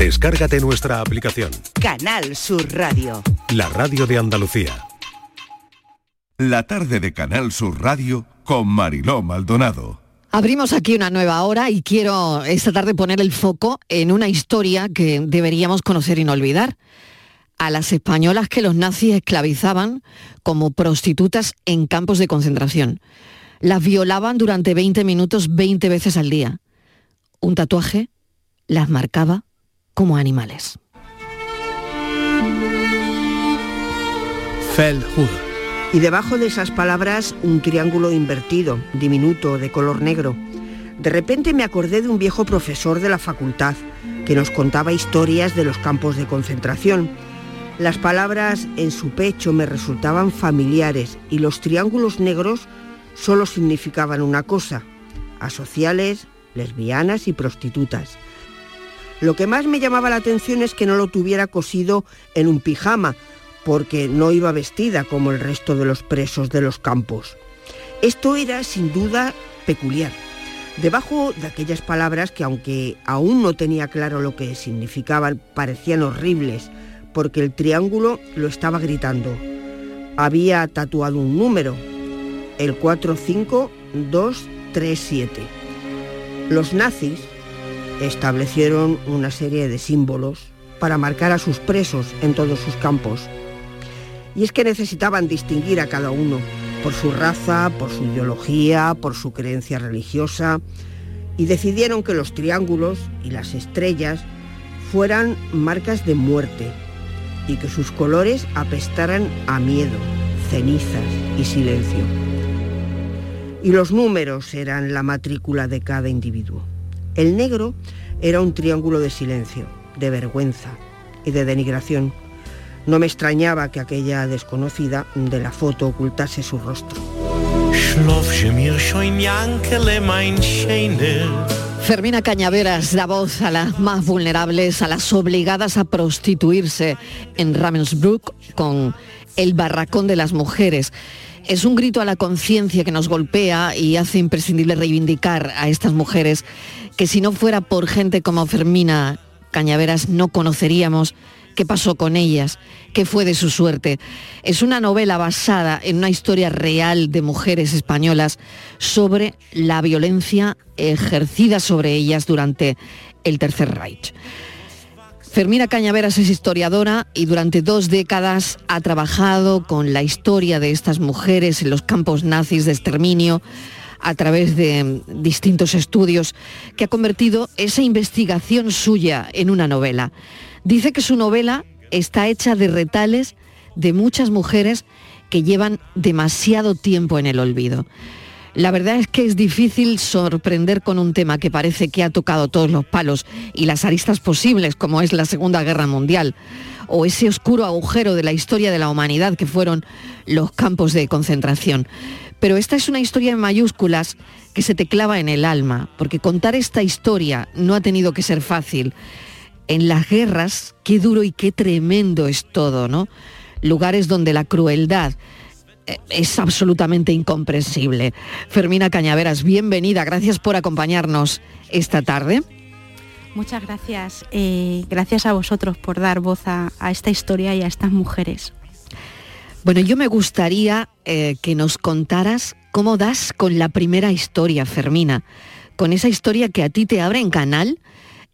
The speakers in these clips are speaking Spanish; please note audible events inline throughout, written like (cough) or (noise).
Descárgate nuestra aplicación. Canal Sur Radio. La radio de Andalucía. La tarde de Canal Sur Radio con Mariló Maldonado. Abrimos aquí una nueva hora y quiero esta tarde poner el foco en una historia que deberíamos conocer y no olvidar. A las españolas que los nazis esclavizaban como prostitutas en campos de concentración. Las violaban durante 20 minutos 20 veces al día. Un tatuaje las marcaba como animales. Y debajo de esas palabras un triángulo invertido, diminuto, de color negro. De repente me acordé de un viejo profesor de la facultad que nos contaba historias de los campos de concentración. Las palabras en su pecho me resultaban familiares y los triángulos negros solo significaban una cosa, asociales, lesbianas y prostitutas. Lo que más me llamaba la atención es que no lo tuviera cosido en un pijama, porque no iba vestida como el resto de los presos de los campos. Esto era sin duda peculiar. Debajo de aquellas palabras que aunque aún no tenía claro lo que significaban, parecían horribles, porque el triángulo lo estaba gritando. Había tatuado un número, el 45237. Los nazis establecieron una serie de símbolos para marcar a sus presos en todos sus campos. Y es que necesitaban distinguir a cada uno por su raza, por su ideología, por su creencia religiosa, y decidieron que los triángulos y las estrellas fueran marcas de muerte y que sus colores apestaran a miedo, cenizas y silencio. Y los números eran la matrícula de cada individuo. El negro era un triángulo de silencio, de vergüenza y de denigración no me extrañaba que aquella desconocida de la foto ocultase su rostro. Fermina Cañaveras da voz a las más vulnerables, a las obligadas a prostituirse en Ravensbrück con el barracón de las mujeres. Es un grito a la conciencia que nos golpea y hace imprescindible reivindicar a estas mujeres que si no fuera por gente como Fermina Cañaveras no conoceríamos qué pasó con ellas, qué fue de su suerte. Es una novela basada en una historia real de mujeres españolas sobre la violencia ejercida sobre ellas durante el Tercer Reich. Fermina Cañaveras es historiadora y durante dos décadas ha trabajado con la historia de estas mujeres en los campos nazis de exterminio a través de distintos estudios que ha convertido esa investigación suya en una novela. Dice que su novela está hecha de retales de muchas mujeres que llevan demasiado tiempo en el olvido. La verdad es que es difícil sorprender con un tema que parece que ha tocado todos los palos y las aristas posibles, como es la Segunda Guerra Mundial, o ese oscuro agujero de la historia de la humanidad que fueron los campos de concentración. Pero esta es una historia en mayúsculas que se te clava en el alma, porque contar esta historia no ha tenido que ser fácil en las guerras, qué duro y qué tremendo es todo, ¿no? Lugares donde la crueldad es absolutamente incomprensible. Fermina Cañaveras, bienvenida, gracias por acompañarnos esta tarde. Muchas gracias. Eh, gracias a vosotros por dar voz a, esta historia y a estas mujeres. Bueno, yo me gustaría eh, que nos contaras cómo das con la primera historia, Fermina, con esa historia que a ti te abre en canal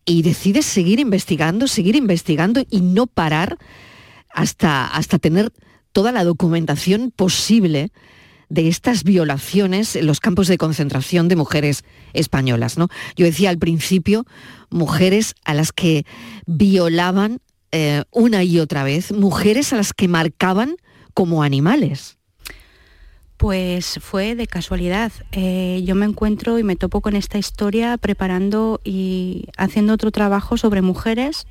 y decides seguir investigando, seguir investigando y no parar hasta, hasta tener toda la documentación posible de estas violaciones en los campos de concentración de mujeres españolas. ¿no? Yo decía al principio, mujeres a las que violaban eh, una y otra vez, mujeres a las que marcaban como animales. Pues fue de casualidad. Eh, yo me encuentro y me topo con esta historia preparando y haciendo otro trabajo sobre mujeres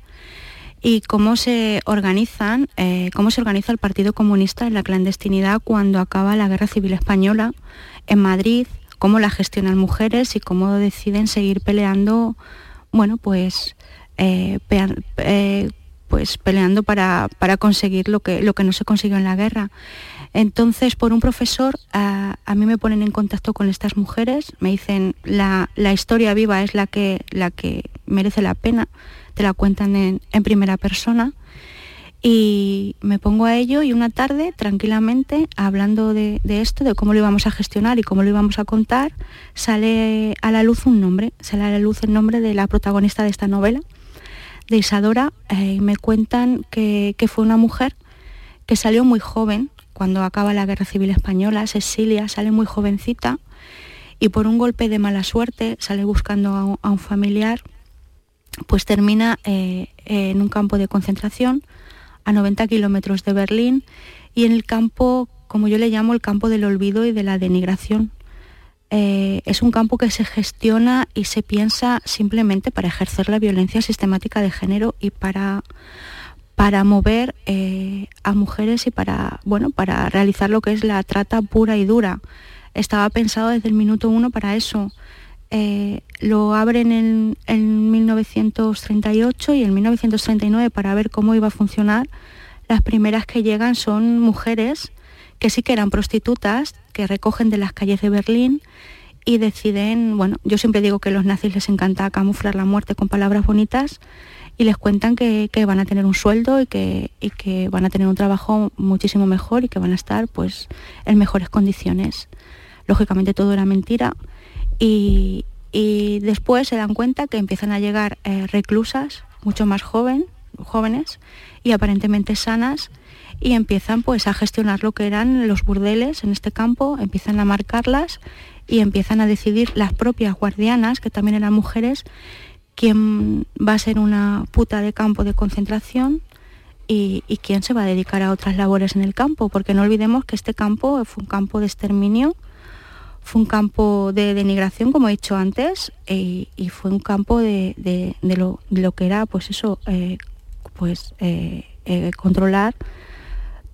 y cómo se organizan, eh, cómo se organiza el Partido Comunista en la clandestinidad cuando acaba la Guerra Civil Española en Madrid, cómo la gestionan mujeres y cómo deciden seguir peleando, bueno, pues, eh, pues peleando para, conseguir lo que, no se consiguió en la guerra. Entonces, por un profesor, a, mí me ponen en contacto con estas mujeres, me dicen, la, historia viva es la que merece la pena te la cuentan en, primera persona. Y me pongo a ello y una tarde, tranquilamente, hablando de, esto, de cómo lo íbamos a gestionar y cómo lo íbamos a contar, sale a la luz un nombre, sale a la luz el nombre de la protagonista de esta novela, de Isadora, eh, y me cuentan que, fue una mujer que salió muy joven, cuando acaba la Guerra Civil Española, Cecilia sale muy jovencita y por un golpe de mala suerte sale buscando a un, familiar, pues termina eh, en un campo de concentración a 90 kilómetros de Berlín y en el campo, como yo le llamo, el campo del olvido y de la denigración. Eh, es un campo que se gestiona y se piensa simplemente para ejercer la violencia sistemática de género y para, para mover eh, a mujeres y para, bueno, para realizar lo que es la trata pura y dura. Estaba pensado desde el minuto uno para eso. Eh, lo abren en, 1938 y en 1939 para ver cómo iba a funcionar. Las primeras que llegan son mujeres que sí que eran prostitutas, que recogen de las calles de Berlín y deciden, bueno, yo siempre digo que a los nazis les encanta camuflar la muerte con palabras bonitas y les cuentan que, van a tener un sueldo y que, y que, van a tener un trabajo muchísimo mejor y que van a estar pues en mejores condiciones. Lógicamente todo era mentira y, después se dan cuenta que empiezan a llegar eh, reclusas mucho más jóvenes y aparentemente sanas y empiezan pues a gestionar lo que eran los burdeles en este campo, empiezan a marcarlas y empiezan a decidir las propias guardianas, que también eran mujeres, quién va a ser una puta de campo de concentración y, y, quién se va a dedicar a otras labores en el campo, porque no olvidemos que este campo fue un campo de exterminio fue un campo de denigración, como he dicho antes, y fue un campo de, lo, que era, pues eso, eh, pues eh, eh, controlar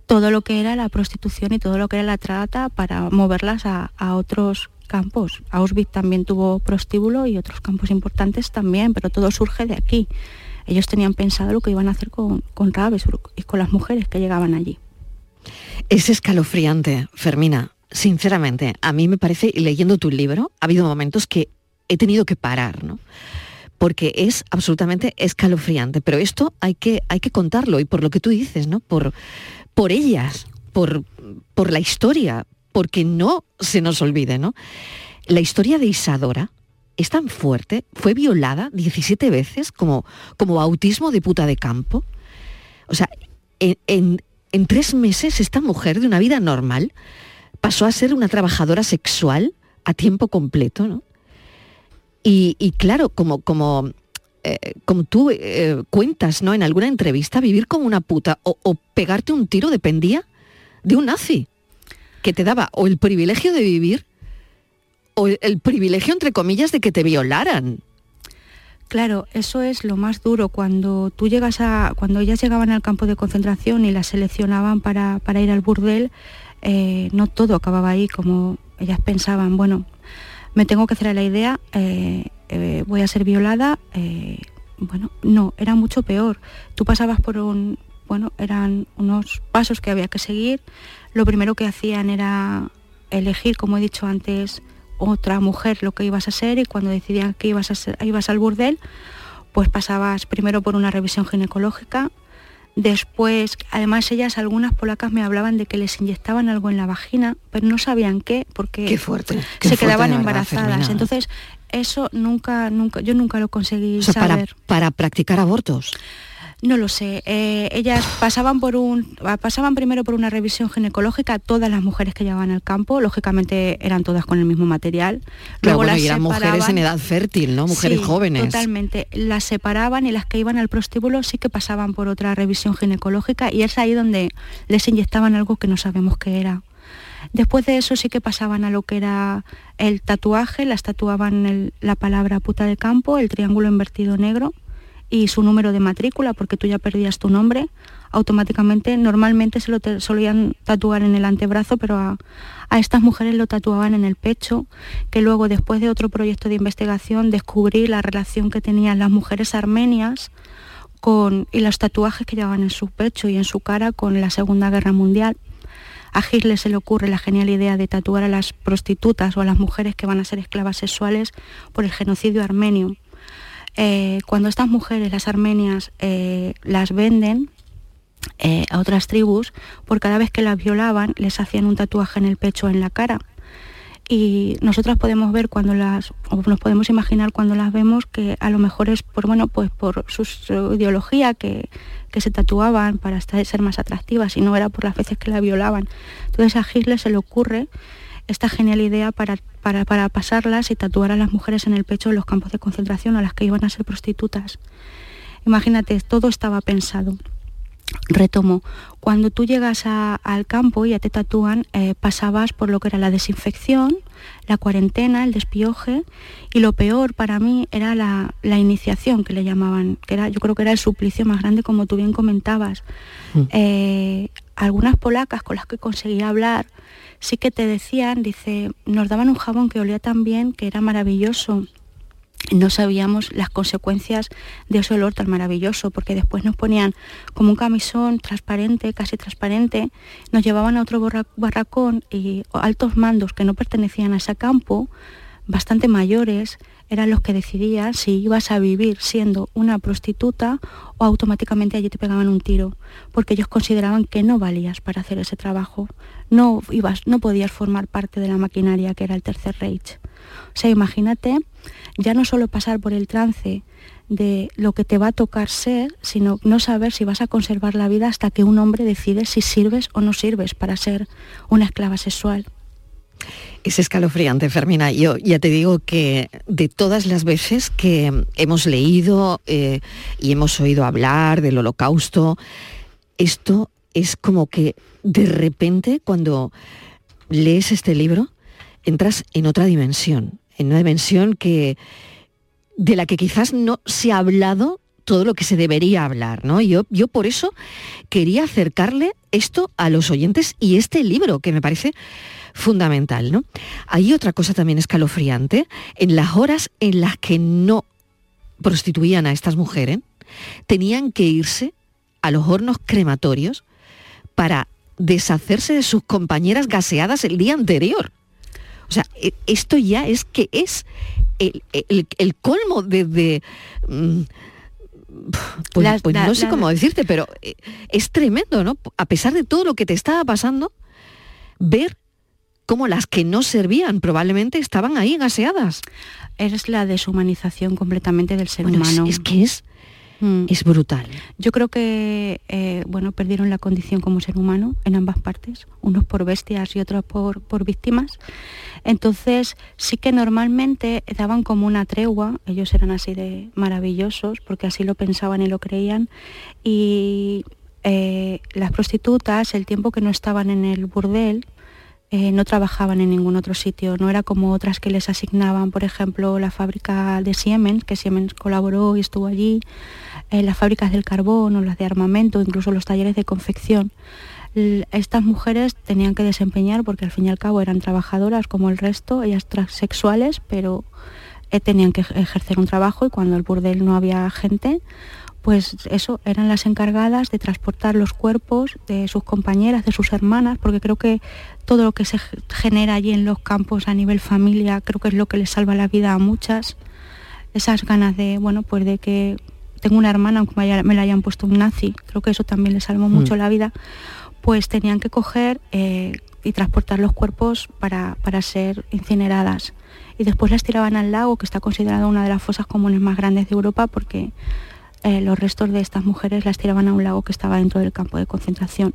todo lo que era la prostitución y todo lo que era la trata para moverlas a, otros campos. Auschwitz también tuvo prostíbulo y otros campos importantes también, pero todo surge de aquí. Ellos tenían pensado lo que iban a hacer con, con y con las mujeres que llegaban allí. Es escalofriante, Fermina sinceramente, a mí me parece, leyendo tu libro, ha habido momentos que he tenido que parar, ¿no? Porque es absolutamente escalofriante. Pero esto hay que, hay que contarlo, y por lo que tú dices, ¿no? Por, por ellas, por, por la historia, porque no se nos olvide, ¿no? La historia de Isadora es tan fuerte, fue violada 17 veces como, como bautismo de puta de campo. O sea, en, en tres meses esta mujer de una vida normal pasó a ser una trabajadora sexual a tiempo completo, ¿no? Y, claro, como, como, eh, como tú eh, cuentas ¿no? en alguna entrevista, vivir como una puta o, pegarte un tiro dependía de un nazi, que te daba o el privilegio de vivir o el, privilegio, entre comillas, de que te violaran. Claro, eso es lo más duro. Cuando tú llegas a. cuando ellas llegaban al campo de concentración y las seleccionaban para, para ir al burdel, eh, no todo acababa ahí como ellas pensaban, bueno, me tengo que hacer la idea, eh, eh, voy a ser violada, bueno, no, era mucho peor. Tú pasabas por un, bueno, eran unos pasos que había que seguir, lo primero que hacían era elegir, como he dicho antes, otra mujer lo que ibas a ser y cuando decidían que ibas, a ser, ibas al burdel, pues pasabas primero por una revisión ginecológica, Después, además ellas, algunas polacas me hablaban de que les inyectaban algo en la vagina, pero no sabían qué, porque se quedaban embarazadas. Entonces, eso nunca, nunca, yo nunca lo conseguí saber. para practicar abortos. No lo sé. Eh, ellas pasaban por un, pasaban primero por una revisión ginecológica. Todas las mujeres que llevaban al campo, lógicamente eran todas con el mismo material. Luego las eran mujeres en edad fértil, ¿no? Mujeres jóvenes. Totalmente. Las separaban y las que iban al prostíbulo sí que pasaban por otra revisión ginecológica y es ahí donde les inyectaban algo que no sabemos qué era. Después de eso sí que pasaban a lo que era el tatuaje, las tatuaban la palabra puta de campo, el triángulo invertido negro y su número de matrícula, porque tú ya perdías tu nombre, automáticamente, normalmente se lo solían tatuar en el antebrazo, pero a, estas mujeres lo tatuaban en el pecho, que luego después de otro proyecto de investigación descubrí la relación que tenían las mujeres armenias con, y los tatuajes que llevaban en su pecho y en su cara con la Segunda Guerra Mundial. A Hitler se le ocurre la genial idea de tatuar a las prostitutas o a las mujeres que van a ser esclavas sexuales por el genocidio armenio Eh, cuando estas mujeres, las armenias, las venden a otras tribus, por cada vez que las violaban les hacían un tatuaje en el pecho o en la cara y nosotras podemos ver cuando las, o nos podemos imaginar cuando las vemos que a lo mejor es por, bueno, pues por su, ideología que, se tatuaban para ser más atractivas y no era por las veces que la violaban. Entonces a Hitler se le ocurre esta genial idea para, para, para pasarlas y tatuar a las mujeres en el pecho en los campos de concentración a las que iban a ser prostitutas. Imagínate, todo estaba pensado. Retomo, cuando tú llegas al campo y ya te tatúan, eh, pasabas por lo que era la desinfección, la cuarentena, el despioje y lo peor para mí era la, iniciación que le llamaban, que era, yo creo que era el suplicio más grande como tú bien comentabas. Mm. Eh, algunas polacas con las que conseguía hablar sí que te decían, dice, nos daban un jabón que olía tan bien, que era maravilloso. No sabíamos las consecuencias de ese olor tan maravilloso, porque después nos ponían como un camisón transparente, casi transparente, nos llevaban a otro barracón y altos mandos que no pertenecían a ese campo, bastante mayores, eran los que decidían si ibas a vivir siendo una prostituta o automáticamente allí te pegaban un tiro, porque ellos consideraban que no valías para hacer ese trabajo, no, ibas, no podías formar parte de la maquinaria que era el Tercer Reich. O sea, imagínate ya no solo pasar por el trance de lo que te va a tocar ser, sino no saber si vas a conservar la vida hasta que un hombre decide si sirves o no sirves para ser una esclava sexual. Es escalofriante, Fermina. Yo ya te digo que de todas las veces que hemos leído eh, y hemos oído hablar del holocausto, esto es como que de repente cuando lees este libro entras en otra dimensión en una dimensión que, de la que quizás no se ha hablado todo lo que se debería hablar, ¿no? Yo, yo por eso quería acercarle esto a los oyentes y este libro, que me parece fundamental, ¿no? Hay otra cosa también escalofriante, en las horas en las que no prostituían a estas mujeres, tenían que irse a los hornos crematorios para deshacerse de sus compañeras gaseadas el día anterior. O sea, e, esto ya es que es el, colmo de... Mm, pues, pues no sé cómo decirte, pero eh, es tremendo, ¿no? A pesar de todo lo que te estaba pasando, ver cómo las que no servían probablemente estaban ahí gaseadas. Es la deshumanización completamente del ser humano. es que es Mm. es brutal. Yo creo que eh, bueno, perdieron la condición como ser humano en ambas partes, unos por bestias y otros por, por víctimas. Entonces sí que normalmente daban como una tregua, ellos eran así de maravillosos porque así lo pensaban y lo creían y eh, las prostitutas, el tiempo que no estaban en el burdel, eh, no trabajaban en ningún otro sitio, no era como otras que les asignaban, por ejemplo, la fábrica de Siemens, que Siemens colaboró y estuvo allí, eh, las fábricas del carbón o las de armamento, incluso los talleres de confección. estas mujeres tenían que desempeñar, porque al fin y al cabo eran trabajadoras como el resto, ellas transexuales, pero eh, tenían que ejercer un trabajo y cuando el burdel no había gente, pues eso, eran las encargadas de transportar los cuerpos de sus compañeras, de sus hermanas, porque creo que todo lo que se genera allí en los campos a nivel familia, creo que es lo que les salva la vida a muchas. Esas ganas de, bueno, pues de que tengo una hermana, aunque me la hayan puesto un nazi, creo que eso también les salvó mucho mm. la vida, pues tenían que coger eh, y transportar los cuerpos para, para ser incineradas. Y después las tiraban al lago, que está considerado una de las fosas comunes más grandes de Europa, porque eh, los restos de estas mujeres las tiraban a un lago que estaba dentro del campo de concentración.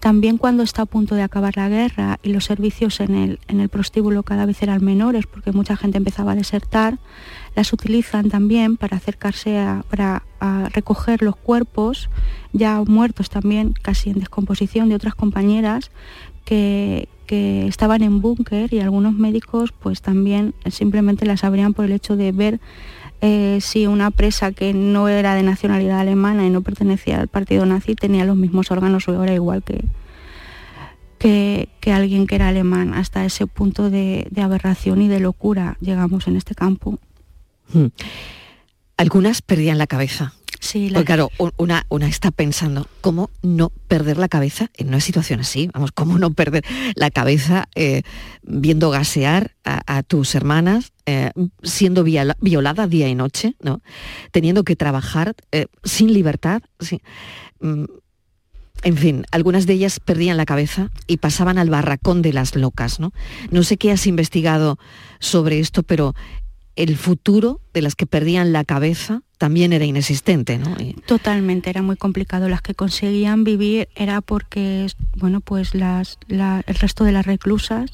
También cuando está a punto de acabar la guerra y los servicios en el, en el prostíbulo cada vez eran menores porque mucha gente empezaba a desertar, las utilizan también para acercarse a, para, recoger los cuerpos ya muertos también, casi en descomposición, de otras compañeras que, que estaban en búnker y algunos médicos pues también simplemente las abrían por el hecho de ver eh, si una presa que no era de nacionalidad alemana y no pertenecía al partido nazi tenía los mismos órganos o era igual que, que, alguien que era alemán. Hasta ese punto de, aberración y de locura llegamos en este campo. Hmm. Algunas perdían la cabeza. Sí, claro, una, una está pensando, ¿cómo no perder la cabeza en una situación así? Vamos, ¿cómo no perder la cabeza eh, viendo gasear a, tus hermanas, eh, siendo violada día y noche, ¿no? Teniendo que trabajar eh, sin libertad. Mm, en fin, algunas de ellas perdían la cabeza y pasaban al barracón de las locas, ¿no? No sé qué has investigado sobre esto, pero el futuro de las que perdían la cabeza también era inexistente, ¿no? Totalmente, era muy complicado. Las que conseguían vivir era porque, bueno, pues el resto de las reclusas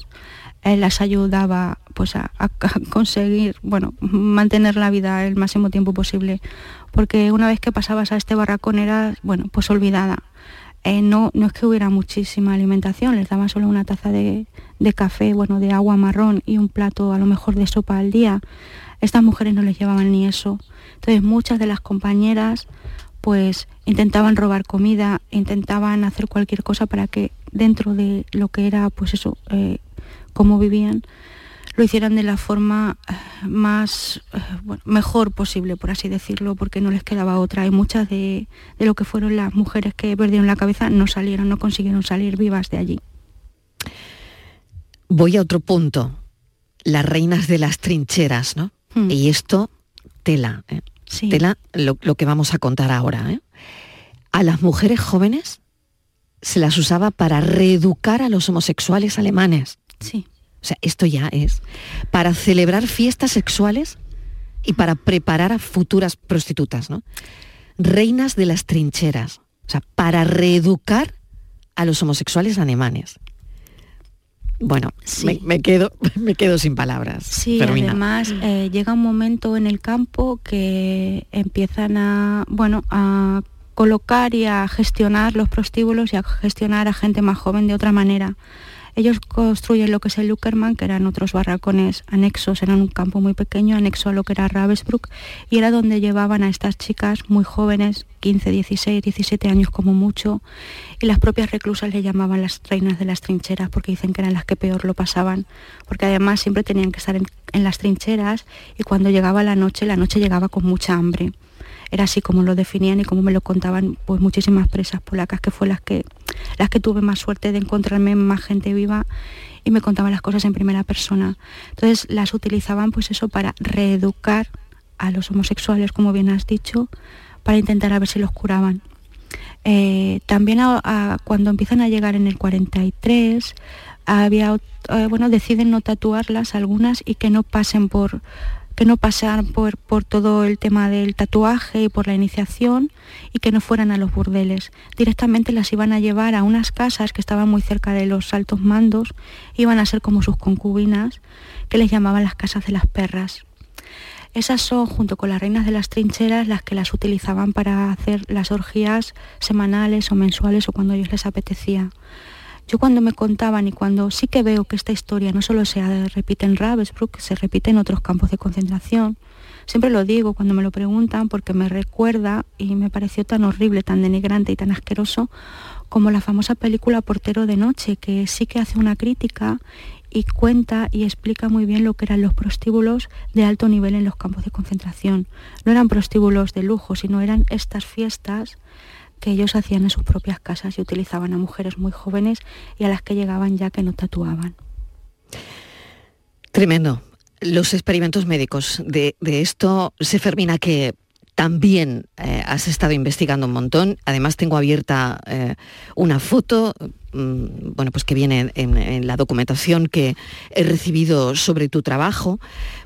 eh, las ayudaba pues a, (laughs) conseguir, bueno, mantener la vida el máximo tiempo posible. Porque una vez que pasabas a este barracón era, bueno, pues olvidada. Eh, no, no es que hubiera muchísima alimentación, les daban solo una taza de, de café, bueno, de agua marrón y un plato a lo mejor de sopa al día. Estas mujeres no les llevaban ni eso. Entonces muchas de las compañeras pues intentaban robar comida, intentaban hacer cualquier cosa para que dentro de lo que era pues eso, eh, cómo vivían, lo hicieran de la forma eh, más eh, mejor posible, por así decirlo, porque no les quedaba otra. Y muchas de, de, lo que fueron las mujeres que perdieron la cabeza no salieron, no consiguieron salir vivas de allí. Voy a otro punto, las reinas de las trincheras, ¿no? Hmm. Y esto, tela, ¿eh? tela lo, que vamos a contar ahora. ¿eh? A las mujeres jóvenes se las usaba para reeducar a los homosexuales alemanes. Sí. O sea, esto ya es. Para celebrar fiestas sexuales y para preparar a futuras prostitutas, ¿no? Reinas de las trincheras. O sea, para reeducar a los homosexuales alemanes. Bueno, me, quedo, (laughs) me quedo sin palabras. Sí, además eh, llega un momento en el campo que empiezan a, bueno, a colocar y a gestionar los prostíbulos y a gestionar a gente más joven de otra manera. Ellos construyen lo que es el Luckerman, que eran otros barracones anexos, eran un campo muy pequeño, anexo a lo que era Ravensbrück, y era donde llevaban a estas chicas muy jóvenes, 15, 16, 17 años como mucho, y las propias reclusas le llamaban las reinas de las trincheras, porque dicen que eran las que peor lo pasaban, porque además siempre tenían que estar en, en las trincheras, y cuando llegaba la noche, la noche llegaba con mucha hambre era así como lo definían y como me lo contaban pues muchísimas presas polacas que fue las que las que tuve más suerte de encontrarme más gente viva y me contaban las cosas en primera persona. Entonces las utilizaban pues eso para reeducar a los homosexuales, como bien has dicho, para intentar a ver si los curaban. Eh, también cuando empiezan a llegar en el 43, había, eh, bueno, deciden no tatuarlas algunas y que no pasen por que no pasaran por, por todo el tema del tatuaje y por la iniciación y que no fueran a los burdeles. Directamente las iban a llevar a unas casas que estaban muy cerca de los altos mandos, iban a ser como sus concubinas, que les llamaban las casas de las perras. Esas son, junto con las reinas de las trincheras, las que las utilizaban para hacer las orgías semanales o mensuales o cuando ellos les apetecía. Yo cuando me contaban y cuando sí que veo que esta historia no solo se repite en Ravensbrück, se repite en otros campos de concentración, siempre lo digo cuando me lo preguntan porque me recuerda y me pareció tan horrible, tan denigrante y tan asqueroso como la famosa película Portero de Noche, que sí que hace una crítica y cuenta y explica muy bien lo que eran los prostíbulos de alto nivel en los campos de concentración. No eran prostíbulos de lujo, sino eran estas fiestas que ellos hacían en sus propias casas y utilizaban a mujeres muy jóvenes y a las que llegaban ya que no tatuaban. Tremendo. Los experimentos médicos de, esto, se fermina que también eh, has estado investigando un montón. Además tengo abierta eh, una foto, mm, bueno, pues que viene en, la documentación que he recibido sobre tu trabajo.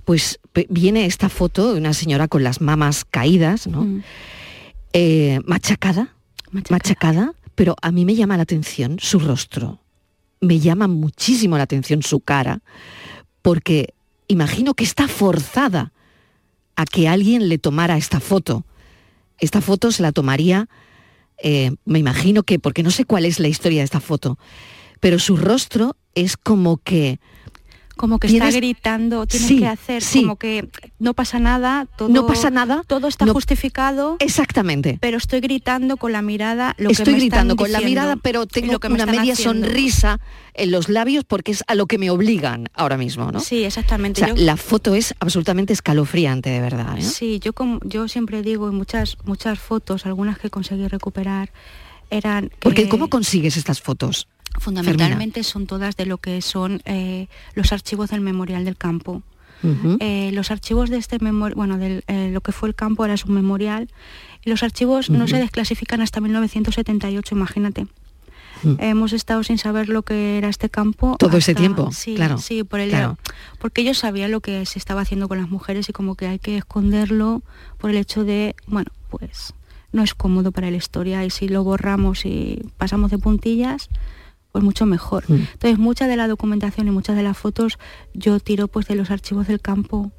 Pues viene esta foto de una señora con las mamas caídas, ¿no? Mm. Eh, machacada, machacada. pero a mí me llama la atención su rostro. Me llama muchísimo la atención su cara, porque imagino que está forzada a que alguien le tomara esta foto. Esta foto se la tomaría, eh, me imagino que, porque no sé cuál es la historia de esta foto, pero su rostro es como que como que está gritando, tienes que hacer como que no pasa nada, todo, no pasa nada, todo está justificado. Exactamente. Pero estoy gritando con la mirada lo estoy gritando con la mirada, pero tengo una media sonrisa en los labios porque es a lo que me obligan ahora mismo, ¿no? Sí, exactamente. la foto es absolutamente escalofriante, de verdad. ¿eh? Sí, yo como yo siempre digo en muchas muchas fotos, algunas que conseguí recuperar eran. Porque cómo consigues estas fotos? Fundamentalmente son todas de lo que son eh, los archivos del Memorial del Campo. Eh, los archivos de este memorial, bueno, de eh, lo que fue el campo era su memorial, y los archivos no se desclasifican hasta 1978, imagínate. Hemos estado sin saber lo que era este campo. Todo ese tiempo, sí, claro. Sí, por el, porque ellos sabían lo que se estaba haciendo con las mujeres y como que hay que esconderlo por el hecho de, bueno, pues no es cómodo para la historia y si lo borramos y pasamos de puntillas, pues mucho mejor. Mm. Entonces, mucha de la documentación y muchas de las fotos yo tiro pues de los archivos del campo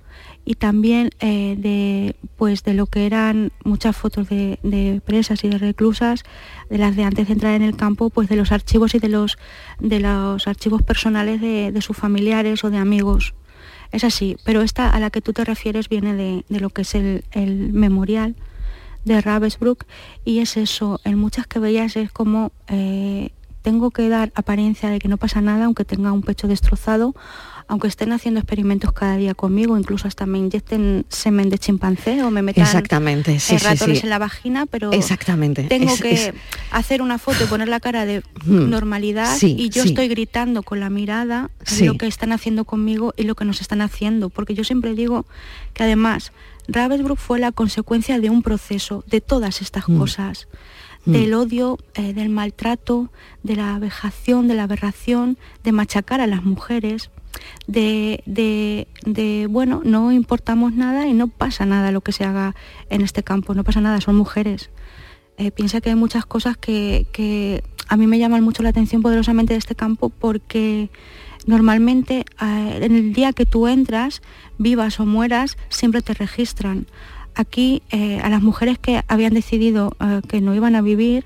y también eh, de pues de lo que eran muchas fotos de, presas y de reclusas, de las de antes de entrar en el campo, pues de los archivos y de los de los archivos personales de, sus familiares o de amigos. Es así, pero esta a la que tú te refieres viene de, lo que es el, memorial de Ravensbrück y es eso, en muchas que veías es como eh, tengo que dar apariencia de que no pasa nada, aunque tenga un pecho destrozado, aunque estén haciendo experimentos cada día conmigo, incluso hasta me inyecten semen de chimpancé o me metan Exactamente, ratones en la vagina, pero Exactamente. tengo que hacer una foto y poner la cara de hmm. normalidad y yo estoy gritando con la mirada lo que están haciendo conmigo y lo que nos están haciendo, porque yo siempre digo que además Ravensbrück fue la consecuencia de un proceso, de todas estas hmm. cosas. Mm. del odio, eh, del maltrato, de la vejación, de la aberración, de machacar a las mujeres, de, de, bueno, no importamos nada y no pasa nada lo que se haga en este campo, no pasa nada, son mujeres. Eh, piensa que hay muchas cosas que, que, a mí me llaman mucho la atención poderosamente de este campo porque normalmente eh, en el día que tú entras, vivas o mueras, siempre te registran aquí eh, a las mujeres que habían decidido eh, que no iban a vivir,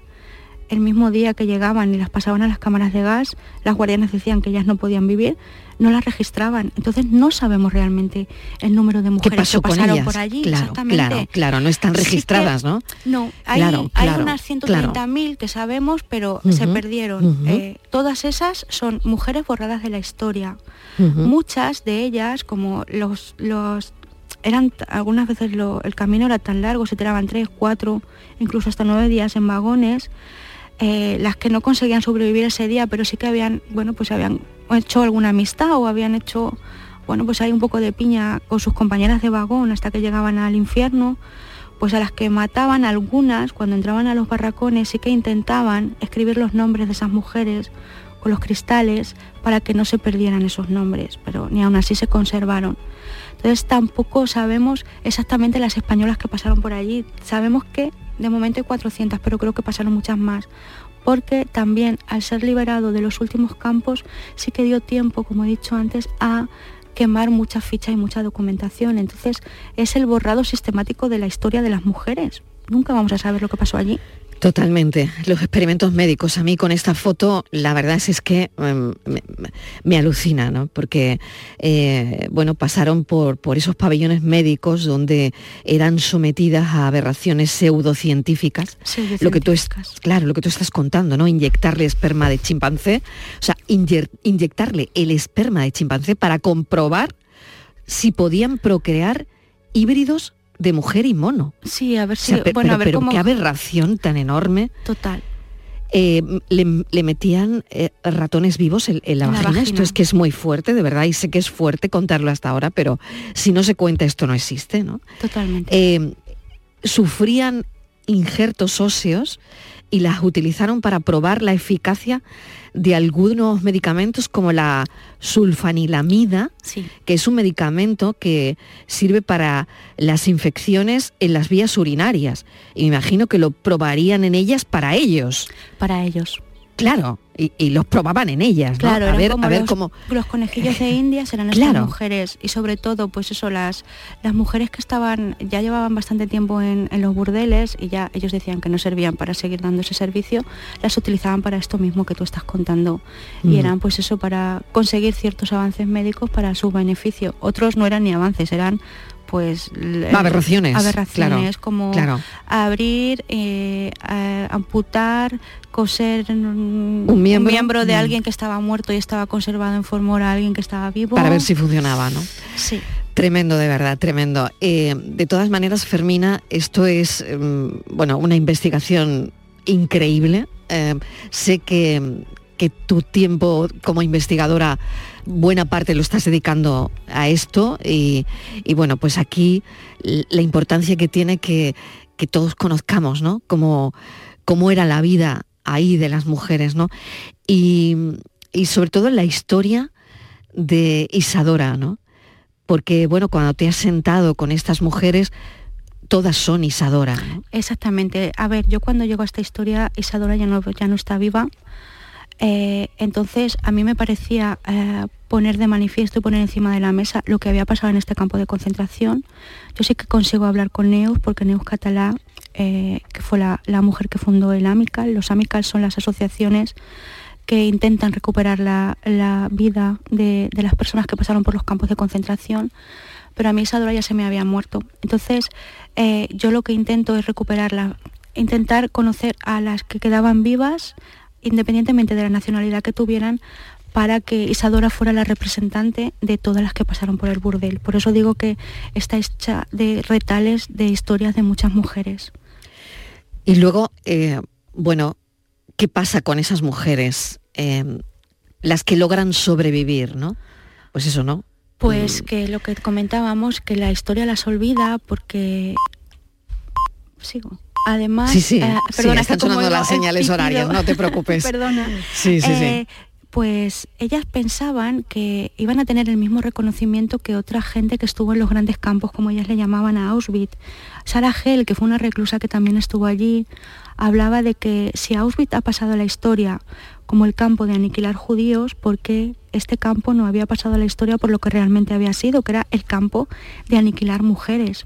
el mismo día que llegaban y las pasaban a las cámaras de gas, las guardianas decían que ellas no podían vivir, no las registraban. Entonces no sabemos realmente el número de mujeres que pasaron por allí. Claro, claro, claro, no están registradas, ¿no? No, hay, hay unas 130.000 que sabemos, pero se perdieron. Eh, todas esas son mujeres borradas de la historia. Muchas de ellas, como los, los eran algunas veces el camino era tan largo, se tiraban tres, cuatro, incluso hasta nueve días en vagones. Eh, las que no conseguían sobrevivir ese día, pero sí que habían, bueno, pues habían hecho alguna amistad o habían hecho, bueno, pues hay un poco de piña con sus compañeras de vagón hasta que llegaban al infierno, pues a las que mataban algunas, cuando entraban a los barracones, sí que intentaban escribir los nombres de esas mujeres con los cristales para que no se perdieran esos nombres, pero ni aún así se conservaron. Entonces tampoco sabemos exactamente las españolas que pasaron por allí. Sabemos que de momento hay 400, pero creo que pasaron muchas más. Porque también al ser liberado de los últimos campos sí que dio tiempo, como he dicho antes, a quemar mucha ficha y mucha documentación. Entonces es el borrado sistemático de la historia de las mujeres. Nunca vamos a saber lo que pasó allí. Totalmente. Los experimentos médicos. A mí con esta foto, la verdad es, que em, me, alucina, ¿no? Porque, eh, bueno, pasaron por, por esos pabellones médicos donde eran sometidas a aberraciones pseudocientíficas. Lo que tú es, claro, lo que tú estás contando, ¿no? Inyectarle esperma de chimpancé, o sea, inyectarle el esperma de chimpancé para comprobar si podían procrear híbridos de mujer y mono. Sí, a ver si... bueno, a ver pero qué aberración tan enorme. Total. Eh, le, metían eh, ratones vivos en, la, vagina. Esto es que es muy fuerte, de verdad, y sé que es fuerte contarlo hasta ahora, pero si no se cuenta esto no existe, ¿no? Totalmente. Eh, sufrían injertos óseos y las utilizaron para probar la eficacia de algunos medicamentos como la sulfanilamida, que es un medicamento que sirve para las infecciones en las vías urinarias. Y me imagino que lo probarían en ellas para ellos. Para ellos. Claro, y, los probaban en ellas, Claro, a ver, como a ver los, cómo los conejillos de Indias eran estas mujeres y sobre todo, pues eso, las, las mujeres que estaban, ya llevaban bastante tiempo en, los burdeles y ya ellos decían que no servían para seguir dando ese servicio, las utilizaban para esto mismo que tú estás contando. Y eran pues eso para conseguir ciertos avances médicos para su beneficio. Otros no eran ni avances, eran pues aberraciones, aberraciones como abrir, eh, amputar, coser un miembro, de mm. alguien que estaba muerto y estaba conservado en formol a alguien que estaba vivo. Para ver si funcionaba, ¿no? Sí. Tremendo, de verdad, tremendo. Eh, de todas maneras, Fermina, esto es, mm, bueno, una investigación increíble. Eh, sé que, que tu tiempo como investigadora buena parte lo estás dedicando a esto y, bueno, pues aquí la importancia que tiene que, todos conozcamos, ¿no? Cómo, cómo era la vida ahí de las mujeres, ¿no? Y, sobre todo la historia de Isadora, ¿no? Porque, bueno, cuando te has sentado con estas mujeres, todas son Isadora. Exactamente. A ver, yo cuando llego a esta historia, Isadora ya no, ya no está viva, eh, entonces, a mí me parecía eh, poner de manifiesto y poner encima de la mesa lo que había pasado en este campo de concentración. Yo sí que consigo hablar con Neus, porque Neus Catalá, eh, que fue la, mujer que fundó el AMICAL, los AMICAL son las asociaciones que intentan recuperar la, vida de, las personas que pasaron por los campos de concentración, pero a mí Isadora ya se me había muerto. Entonces, yo lo que intento es recuperarla, intentar conocer a las que quedaban vivas, independientemente de la nacionalidad que tuvieran, para que Isadora fuera la representante de todas las que pasaron por el burdel. Por eso digo que está hecha de retales de historias de muchas mujeres. Y luego, eh, bueno, ¿qué pasa con esas mujeres? Em, las que logran sobrevivir, ¿no? Pues eso, ¿no? Pues mm. que lo que comentábamos, que la historia las olvida porque... Sigo. Además, sí, sí, eh, perdona, están sonando las señales horarias, no te preocupes. (laughs) perdona. Sí, sí, sí. Pues ellas pensaban que iban a tener el mismo reconocimiento que otra gente que estuvo en los grandes campos, como ellas le llamaban a Auschwitz. Sara Hell, que fue una reclusa que también estuvo allí, hablaba de que si Auschwitz ha pasado a la historia como el campo de aniquilar judíos, porque este campo no había pasado a la historia por lo que realmente había sido, que era el campo de aniquilar mujeres.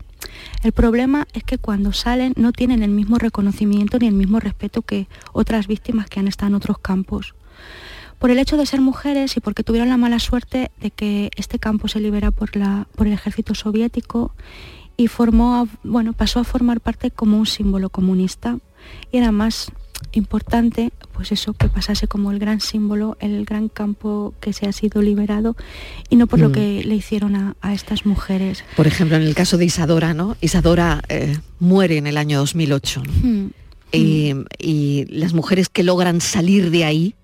El problema es que cuando salen no tienen el mismo reconocimiento ni el mismo respeto que otras víctimas que han estado en otros campos. Por el hecho de ser mujeres y porque tuvieron la mala suerte de que este campo se libera por, por el ejército soviético y formó, bueno, pasó a formar parte como un símbolo comunista. Y era más importante pues eso que pasase como el gran símbolo el gran campo que se ha sido liberado y no por lo mm. que le hicieron a, estas mujeres. Por ejemplo en el caso de Isadora no Isadora eh, muere en el año 2008 mm. y, las mujeres que logran salir de ahí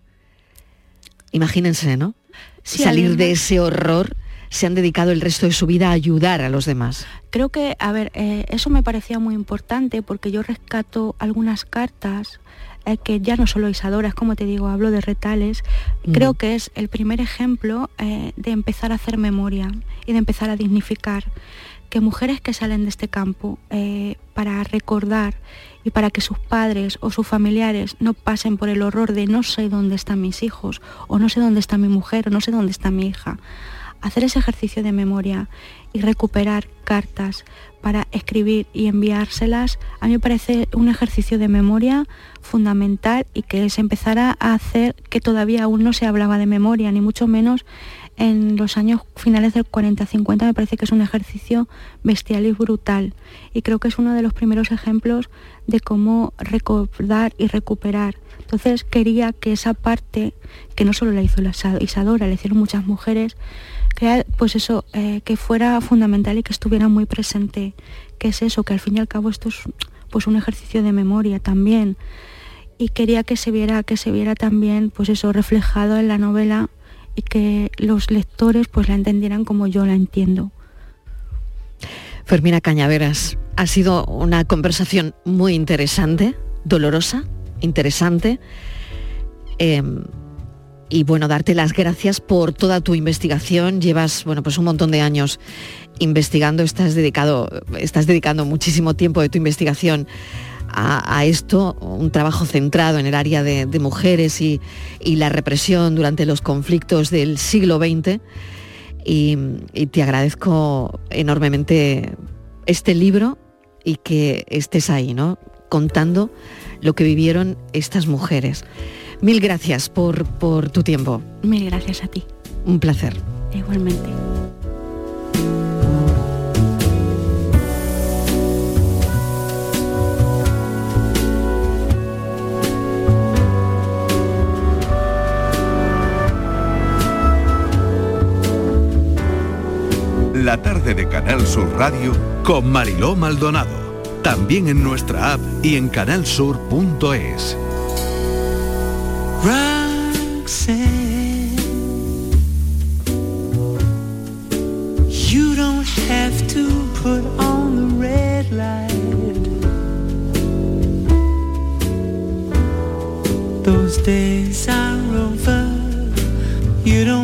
imagínense no salir de ese horror se han dedicado el resto de su vida a ayudar a los demás. Creo que, a ver, eh, eso me parecía muy importante porque yo rescato algunas cartas que ya no solo Isadora, es como te digo, hablo de retales, creo que es el primer ejemplo eh, de empezar a hacer memoria y de empezar a dignificar que mujeres que salen de este campo eh, para recordar y para que sus padres o sus familiares no pasen por el horror de no sé dónde están mis hijos o no sé dónde está mi mujer o no sé dónde está mi hija, hacer ese ejercicio de memoria y recuperar cartas para escribir y enviárselas, a mí me parece un ejercicio de memoria fundamental y que se empezara a hacer que todavía aún no se hablaba de memoria, ni mucho menos en los años finales del 40-50 me parece que es un ejercicio bestial y brutal y creo que es uno de los primeros ejemplos de cómo recordar y recuperar. Entonces quería que esa parte, que no solo la hizo Isadora, la hicieron muchas mujeres, que pues eso, eh, que fuera fundamental y que estuviera muy presente, que es eso, que al fin y al cabo esto es pues un ejercicio de memoria también. Y quería que se viera, que se viera también pues eso reflejado en la novela y que los lectores pues la entendieran como yo la entiendo. Fermina Cañaveras, ha sido una conversación muy interesante, dolorosa, interesante. Em, y bueno, darte las gracias por toda tu investigación. Llevas, bueno, pues un montón de años investigando, estás dedicado, estás dedicando muchísimo tiempo de tu investigación a, esto, un trabajo centrado en el área de, mujeres y, la represión durante los conflictos del siglo XX. Y, y te agradezco enormemente este libro y que estés ahí, ¿no? Contando lo que vivieron estas mujeres. Mil gracias por, por tu tiempo. Mil gracias a ti. Un placer. Igualmente. La tarde de Canal Sur Radio con Mariló Maldonado. También en nuestra app y en canalsur.es. You don't have to put on the red light. Those days are over. You don't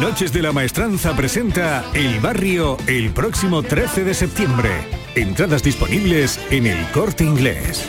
Noches de la Maestranza presenta El Barrio el próximo 13 de septiembre. Entradas disponibles en el corte inglés.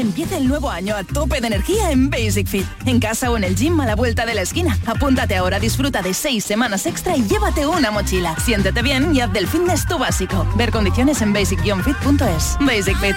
Empieza el nuevo año a tope de energía en Basic Fit. En casa o en el gym a la vuelta de la esquina. Apúntate ahora, disfruta de seis semanas extra y llévate una mochila. Siéntete bien y haz del fitness tu básico. Ver condiciones en basic-fit.es. Basic Fit.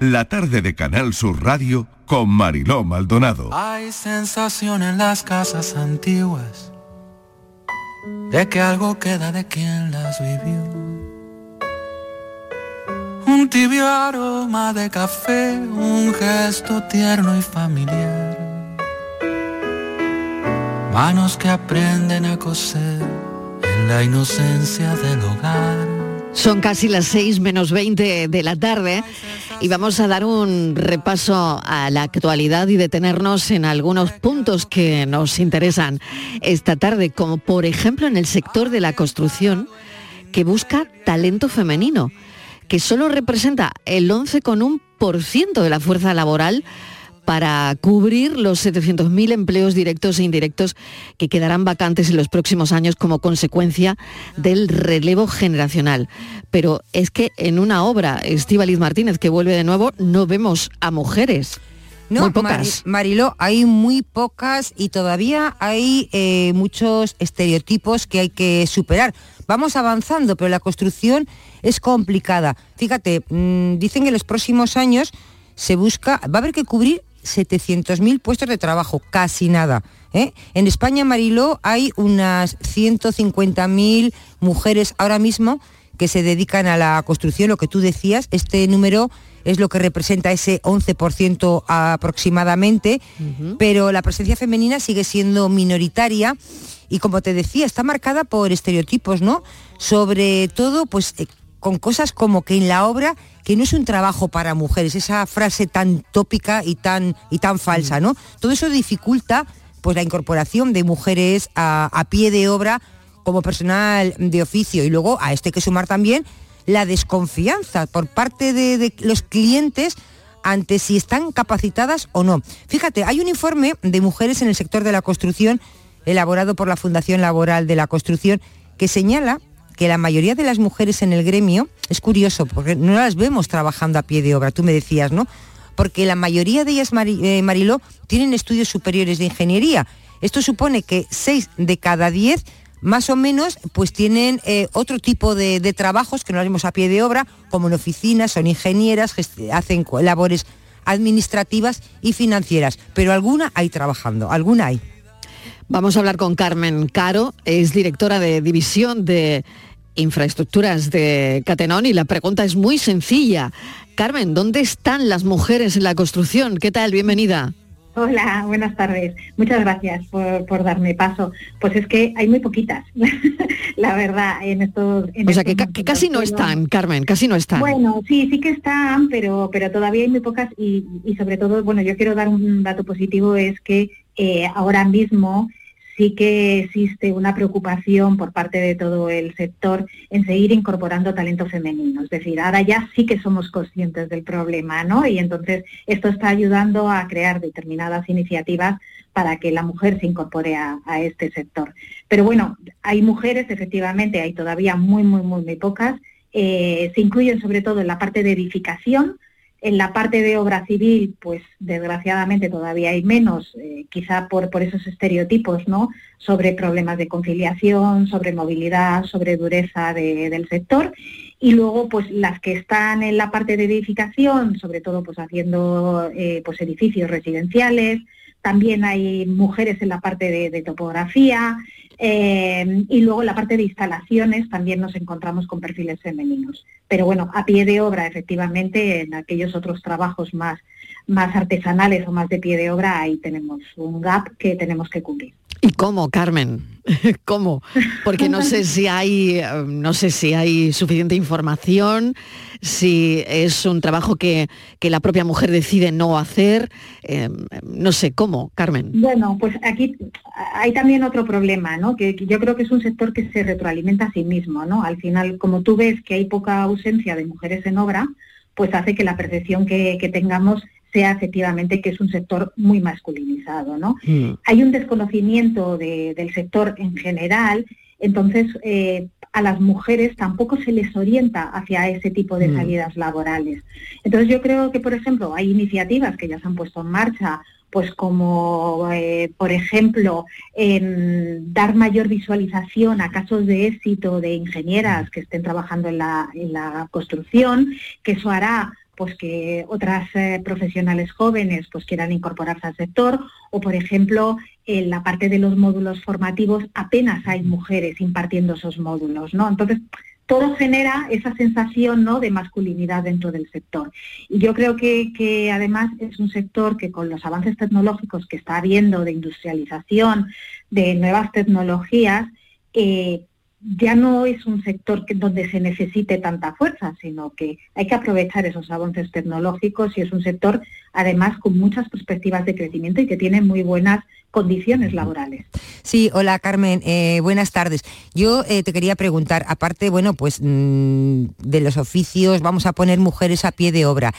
La tarde de Canal Sur Radio con Mariló Maldonado. Hay sensación en las casas antiguas de que algo queda de quien las vivió. Un tibio aroma de café, un gesto tierno y familiar. Manos que aprenden a coser en la inocencia del hogar Son casi las 6 menos 20 de la tarde y vamos a dar un repaso a la actualidad y detenernos en algunos puntos que nos interesan esta tarde, como por ejemplo en el sector de la construcción que busca talento femenino, que solo representa el 11,1% de la fuerza laboral para cubrir los 700.000 empleos directos e indirectos que quedarán vacantes en los próximos años como consecuencia del relevo generacional. Pero es que en una obra, Estíbaliz Martínez, que vuelve de nuevo, no vemos a mujeres. No, muy pocas. Mariló, hay muy pocas y todavía hay eh, muchos estereotipos que hay que superar. Vamos avanzando, pero la construcción es complicada. Fíjate, mm, dicen que en los próximos años se busca, va a haber que cubrir 700.000 puestos de trabajo, casi nada. ¿eh? En España, Mariló, hay unas 150.000 mujeres ahora mismo que se dedican a la construcción, lo que tú decías, este número es lo que representa ese 11% aproximadamente, pero la presencia femenina sigue siendo minoritaria y como te decía, está marcada por estereotipos, ¿no? Sobre todo, pues eh, con cosas como que en la obra que no es un trabajo para mujeres, esa frase tan tópica y tan, y tan falsa, ¿no? Todo eso dificulta pues la incorporación de mujeres a, pie de obra como personal de oficio y luego a este hay que sumar también la desconfianza por parte de, los clientes ante si están capacitadas o no. Fíjate, hay un informe de mujeres en el sector de la construcción elaborado por la Fundación Laboral de la Construcción que señala que la mayoría de las mujeres en el gremio, es curioso, porque no las vemos trabajando a pie de obra, tú me decías, ¿no? Porque la mayoría de ellas, eh, Mariló, tienen estudios superiores de ingeniería. Esto supone que 6 de cada 10 más o menos pues tienen eh, otro tipo de, trabajos que no vemos a pie de obra, como en oficinas, son ingenieras, hacen labores administrativas y financieras, pero alguna hay trabajando, alguna hay. Vamos a hablar con Carmen Caro, es directora de división de infraestructuras de Catenón y la pregunta es muy sencilla. Carmen, ¿dónde están las mujeres en la construcción? ¿Qué tal? Bienvenida. Hola, buenas tardes. Muchas gracias por, darme paso. Pues es que hay muy poquitas, (laughs) la verdad, en estos... o sea, que, casi no están, Carmen, casi no están. Bueno, sí, sí que están, pero, pero todavía hay muy pocas y, y sobre todo, bueno, yo quiero dar un dato positivo, es que eh, ahora mismo sí que existe una preocupación por parte de todo el sector en seguir incorporando talento femenino. Es decir, ahora ya sí que somos conscientes del problema, ¿no? Y entonces esto está ayudando a crear determinadas iniciativas para que la mujer se incorpore a, este sector. Pero bueno, hay mujeres, efectivamente, hay todavía muy, muy, muy, muy pocas. Eh, se incluyen sobre todo en la parte de edificación, en la parte de obra civil, pues desgraciadamente todavía hay menos, eh, quizá por, por esos estereotipos, ¿no? Sobre problemas de conciliación, sobre movilidad, sobre dureza del sector. Y luego, pues las que están en la parte de edificación, sobre todo pues haciendo eh, pues edificios residenciales, también hay mujeres en la parte de topografía, eh, y luego la parte de instalaciones también nos encontramos con perfiles femeninos. Pero bueno, a pie de obra, efectivamente, en aquellos otros trabajos más, más artesanales o más de pie de obra, ahí tenemos un gap que tenemos que cubrir. ¿Y cómo, Carmen? (laughs) ¿Cómo? Porque no sé si hay, no sé si hay suficiente información, si es un trabajo que, la propia mujer decide no hacer. Em, no sé, ¿cómo, Carmen? Bueno, pues aquí hay también otro problema, ¿no? Que, yo creo que es un sector que se retroalimenta a sí mismo, ¿no? Al final, como tú ves que hay poca ausencia de mujeres en obra, pues hace que la percepción que, que tengamos sea efectivamente que es un sector muy masculinizado. ¿no? Mm. Hay un desconocimiento del sector en general, entonces eh, a las mujeres tampoco se les orienta hacia ese tipo de mm. salidas laborales. Entonces yo creo que, por ejemplo, hay iniciativas que ya se han puesto en marcha pues como eh, por ejemplo dar mayor visualización a casos de éxito de ingenieras que estén trabajando en la, en la construcción, que eso hará pues que otras eh, profesionales jóvenes pues quieran incorporarse al sector o por ejemplo en la parte de los módulos formativos apenas hay mujeres impartiendo esos módulos, ¿no? Entonces todo genera esa sensación ¿no? de masculinidad dentro del sector. Y yo creo que, además es un sector que con los avances tecnológicos que está habiendo de industrialización, de nuevas tecnologías, eh, ya no es un sector que, donde se necesite tanta fuerza, sino que hay que aprovechar esos avances tecnológicos y es un sector además con muchas perspectivas de crecimiento y que tiene muy buenas condiciones laborales. Sí, hola Carmen, eh, buenas tardes. Yo eh, te quería preguntar, aparte, bueno, pues mm, de los oficios, vamos a poner mujeres a pie de obra.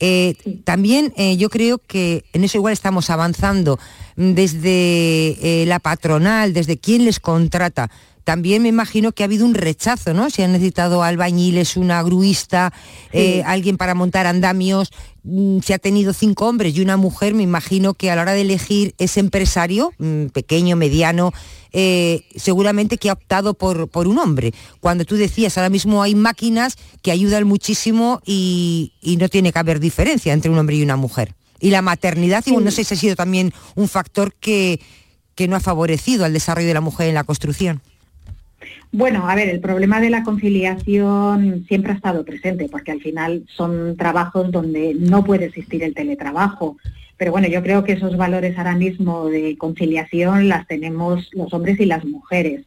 Eh, también yo creo que en eso igual estamos avanzando mm, desde la patronal, desde quien les contrata también me imagino que ha habido un rechazo, ¿no? Si han necesitado albañiles, una gruista, eh, alguien para montar andamios, mm, si ha tenido cinco hombres y una mujer, me imagino que a la hora de elegir ese empresario, mm, pequeño, mediano, eh, seguramente que ha optado por, por, un hombre. Cuando tú decías, ahora mismo hay máquinas que ayudan muchísimo y, no tiene que haber diferencia entre un hombre y una mujer. Y la maternidad, no sé si ha sido también un factor que, que no ha favorecido al desarrollo de la mujer en la construcción. Bueno, a ver, el problema de la conciliación siempre ha estado presente, porque al final son trabajos donde no puede existir el teletrabajo. Pero bueno, yo creo que esos valores ahora mismo de conciliación las tenemos los hombres y las mujeres.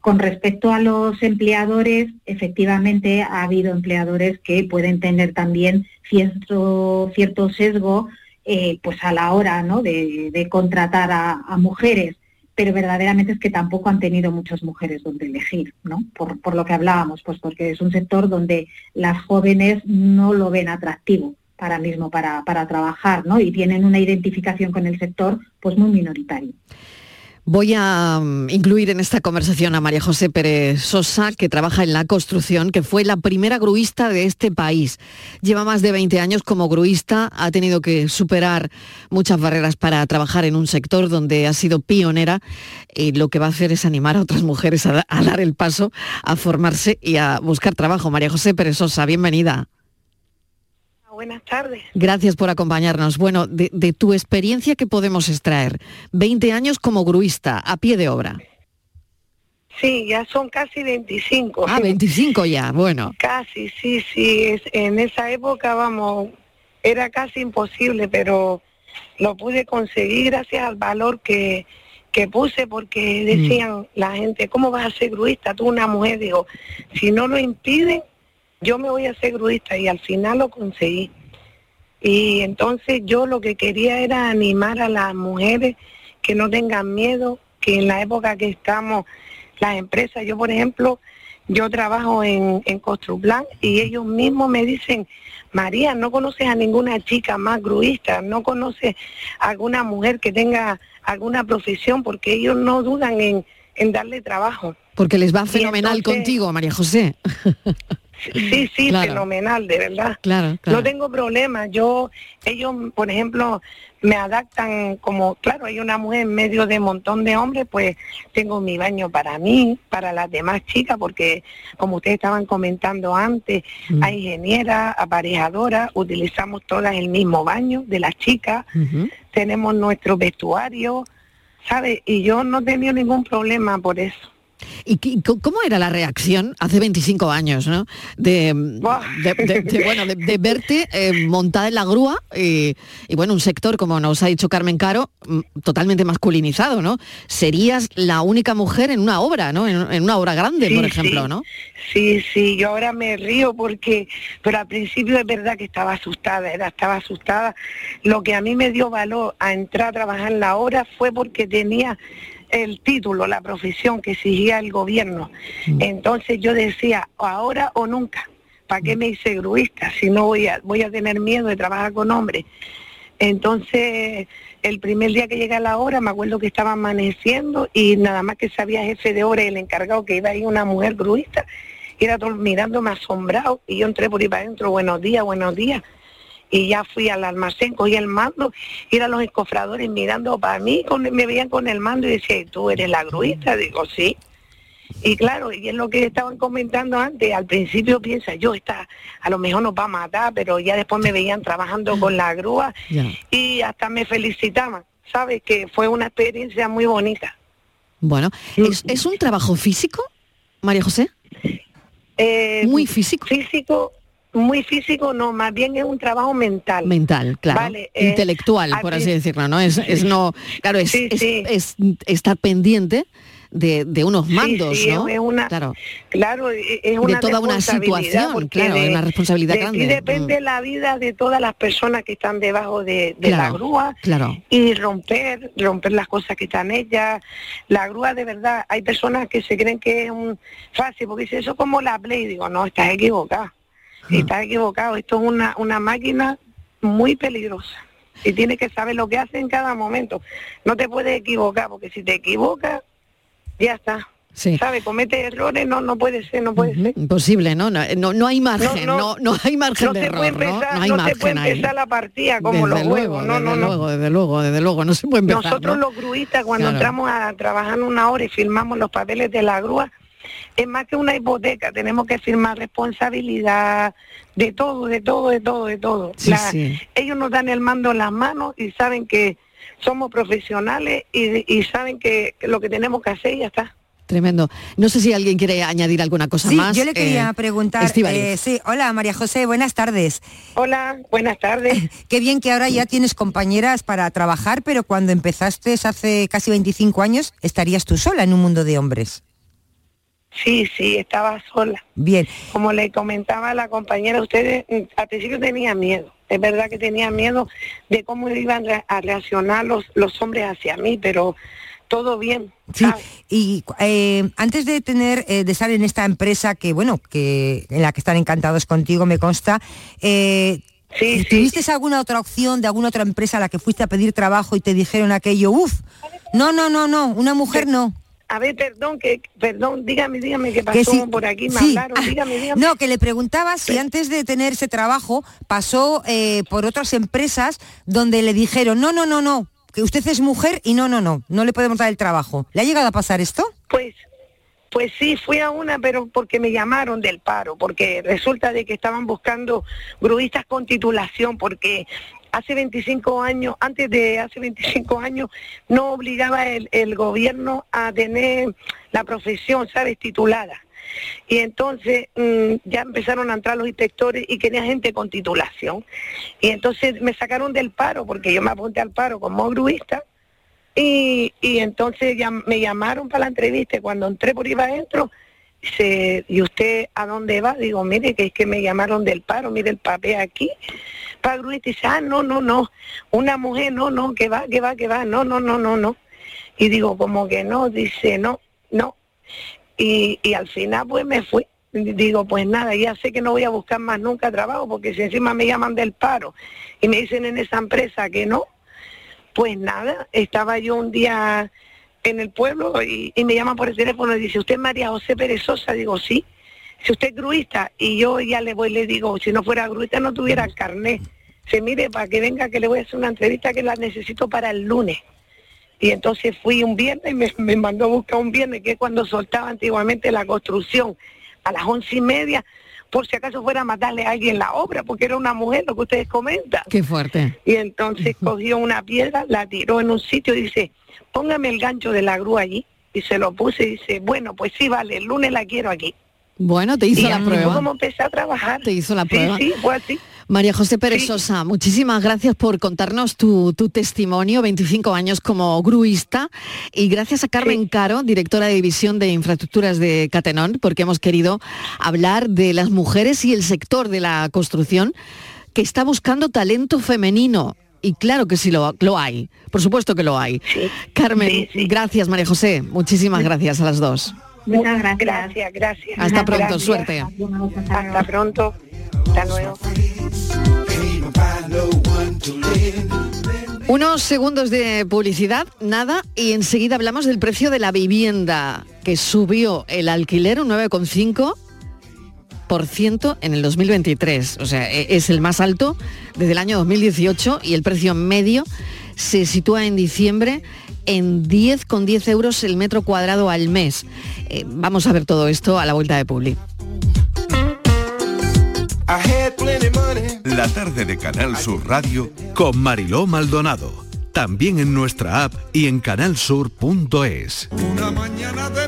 Con respecto a los empleadores, efectivamente ha habido empleadores que pueden tener también cierto, cierto sesgo eh, pues a la hora ¿no? de, contratar a mujeres pero verdaderamente es que tampoco han tenido muchas mujeres donde elegir, ¿no? Por, lo que hablábamos, pues porque es un sector donde las jóvenes no lo ven atractivo para mismo para, para trabajar, ¿no? Y tienen una identificación con el sector pues muy minoritario. Voy a mm, incluir en esta conversación a María José Pérez Sosa, que trabaja en la construcción, que fue la primera gruista de este país. Lleva más de 20 años como gruista, ha tenido que superar muchas barreras para trabajar en un sector donde ha sido pionera y lo que va a hacer es animar a otras mujeres a, a dar el paso, a formarse y a buscar trabajo. María José Pérez Sosa, bienvenida buenas tardes. Gracias por acompañarnos. Bueno, de, tu experiencia, ¿qué podemos extraer? 20 años como gruista, a pie de obra. Sí, ya son casi 25. Ah, 25 ya, bueno. (laughs) Casi, sí, sí. en esa época, vamos, era casi imposible, pero lo pude conseguir gracias al valor que, que puse, porque mm. decían la gente, ¿cómo vas a ser gruista? Tú una mujer, digo, si no lo impiden, yo me voy a hacer gruista y al final lo conseguí. Y entonces yo lo que quería era animar a las mujeres que no tengan miedo, que en la época que estamos, las empresas, yo por ejemplo, yo trabajo en, en Construplan y ellos mismos me dicen, María, no conoces a ninguna chica más gruista, no conoces a alguna mujer que tenga alguna profesión, porque ellos no dudan en, darle trabajo. Porque les va fenomenal contigo, María José. (laughs) Sí, sí, fenomenal, de verdad. Claro, No tengo problema. Yo, ellos, por ejemplo, me adaptan como, claro, hay una mujer en medio de un montón de hombres, pues tengo mi baño para mí, para las demás chicas, porque como ustedes estaban comentando antes, mm. hay ingeniera, aparejadora, utilizamos todas el mismo baño de las chicas, tenemos nuestro vestuario, ¿sabes? Y yo no he tenido ningún problema por eso. ¿Y cómo era la reacción hace 25 años, ¿no? De, (laughs) bueno, de, verte eh, montada en la grúa y, bueno, un sector, como nos ha dicho Carmen Caro, mm, totalmente masculinizado, ¿no? Serías la única mujer en una obra, ¿no? En, una obra grande, por ejemplo, ¿no? Sí, sí, yo ahora me río porque, pero al principio es verdad que estaba asustada, era, estaba asustada. Lo que a mí me dio valor a entrar a trabajar en la obra fue porque tenía el título, la profesión que exigía el gobierno. Mm. Entonces yo decía, ahora o nunca, ¿para qué mm. me hice gruista si no voy a, voy a tener miedo de trabajar con hombres? Entonces, el primer día que llegué a la hora, me acuerdo que estaba amaneciendo y nada más que sabía jefe de hora y el encargado que iba ahí una mujer gruista, era todo mirándome asombrado y yo entré por ahí para adentro, buenos días, buenos días y ya fui al almacén, cogí el mando, y eran los escofradores mirando para mí, me veían con el mando y decían, ¿tú eres la gruista? Digo, sí. Y claro, y es lo que estaban comentando antes, al principio piensa, yo está, a lo mejor nos va a matar, pero ya después me veían trabajando con la grúa y hasta me felicitaban, ¿sabes? Que fue una experiencia muy bonita. Bueno, ¿es, ¿es un trabajo físico, María José? Eh, muy físico. Físico, muy físico, no, más bien es un trabajo mental. Mental, claro. Intelectual, por así decirlo, ¿no? Es, no, claro, es, es, estar pendiente de, de unos Sí, mandos, sí, ¿no? es una, claro. claro, e- es una toda una situación, claro, es una responsabilidad de grande. depende la vida de todas las personas que están debajo de, de la grúa claro. y romper, romper las cosas que están hechas. La grúa de verdad, hay personas que se creen que es un fácil, porque dice eso como la Play, digo, no, estás equivocado, estás equivocado, esto es una, una máquina muy peligrosa. Y tienes que saber lo que hace en cada momento. No te puedes equivocar, porque si te equivocas, ya está. Sí. ¿Sabe? Comete errores, no, no puede ser, no puede ser. Imposible, ¿no? No, no, no hay margen, no, No, no, no. hay margen No de se error, puede ¿no? empezar, No hay no se margen puede ahí. empezar la partida como desde los luego, juegos, no, desde no, no. luego, desde luego, desde luego, no se puede empezar, Nosotros ¿no? los gruistas cuando Claro. entramos a trabajar una hora y firmamos los papeles de la grúa, es más que una hipoteca, tenemos que firmar responsabilidad de todo, de todo, de todo, de todo. Sí, La- sí. Ellos nos dan el mando en las manos y saben que somos profesionales y, y saben que lo que tenemos que hacer y ya está. Tremendo. No sé si alguien quiere añadir alguna cosa Sí, más. yo le quería eh, preguntar. Eh, sí, hola María José, buenas tardes. Hola, buenas tardes. (laughs) Qué bien que ahora ya tienes compañeras para trabajar, pero cuando empezaste hace casi 25 años estarías tú sola en un mundo de hombres. Sí, sí, estaba sola. Bien. Como le comentaba a la compañera, ustedes mm, al principio tenía miedo. Es verdad que tenía miedo de cómo iban a reaccionar los, los hombres hacia mí, pero todo bien. Sí, y eh, antes de tener, eh, de estar en esta empresa que, bueno, que en la que están encantados contigo, me consta, eh, ¿tuviste alguna otra opción de alguna otra empresa a la que fuiste a pedir trabajo y te dijeron aquello, uff, no, no, no, no, una mujer no? A ver, perdón, que, perdón, dígame, dígame qué pasó Que sí, por aquí, me sí. hablaron, Ah, dígame, dígame. No, que le preguntaba si antes de tener ese trabajo pasó eh, por otras empresas donde le dijeron, no, no, no, no, que usted es mujer y no, no, no, no le podemos dar el trabajo. ¿Le ha llegado a pasar esto? Pues, pues sí, fui a una, pero porque me llamaron del paro, porque resulta de que estaban buscando gruistas con titulación, porque hace 25 años, antes de hace 25 años, no obligaba el, gobierno a tener la profesión, ¿sabes?, titulada. Y entonces mm, ya empezaron a entrar los inspectores y querían gente con titulación. Y entonces me sacaron del paro, porque yo me apunté al paro como gruista, y, y entonces ya me llamaron para la entrevista cuando entré por iba adentro, dice, ¿y usted a dónde va? Digo, mire, que es que me llamaron del paro, mire el papel aquí. Para gruista dice, ah, no, no, no, una mujer, no, no, que va, que va, que va, no, no, no, no, no. Y digo, como que no, dice, no, no. Y, y al final pues me fui. Digo, pues nada, ya sé que no voy a buscar más nunca trabajo porque si encima me llaman del paro y me dicen en esa empresa que no, pues nada, estaba yo un día en el pueblo y, me llaman por el teléfono y dice, ¿usted es María José Pérez Sosa? Digo, sí. Si usted es gruista y yo ya le voy, le digo, si no fuera gruista no tuviera carnet. Se mire para que venga que le voy a hacer una entrevista que la necesito para el lunes. Y entonces fui un viernes y me, me mandó a buscar un viernes, que es cuando soltaba antiguamente la construcción, a las once y media, por si acaso fuera a matarle a alguien la obra, porque era una mujer, lo que ustedes comentan. Qué fuerte. Y entonces cogió una piedra, la tiró en un sitio y dice, póngame el gancho de la grúa allí. Y se lo puse y dice, bueno, pues sí, vale, el lunes la quiero aquí. Bueno, te hizo y la así prueba. como empecé a trabajar. Te hizo la Sí, prueba. Sí, fue así. María José Pérez Sosa, muchísimas gracias por contarnos tu, tu testimonio, 25 años como gruista, y gracias a Carmen Caro, directora de División de Infraestructuras de Catenón, porque hemos querido hablar de las mujeres y el sector de la construcción que está buscando talento femenino. Y claro que sí lo, lo hay, por supuesto que lo hay. Carmen, gracias María José, muchísimas gracias a las dos. Muchas gracias. Gracias, gracias. Hasta pronto, Gracias. suerte. Hasta pronto. Hasta luego. Unos segundos de publicidad, nada, y enseguida hablamos del precio de la vivienda, que subió el alquiler un 9,5% en el 2023. O sea, e- es el más alto desde el año 2018 y el precio medio se sitúa en diciembre en 10,10 euros el metro cuadrado al mes. Eh, vamos a ver todo esto a la vuelta de Publi. La tarde de Canal Sur Radio con Mariló Maldonado. También en nuestra app y en canalsur.es. Una mañana de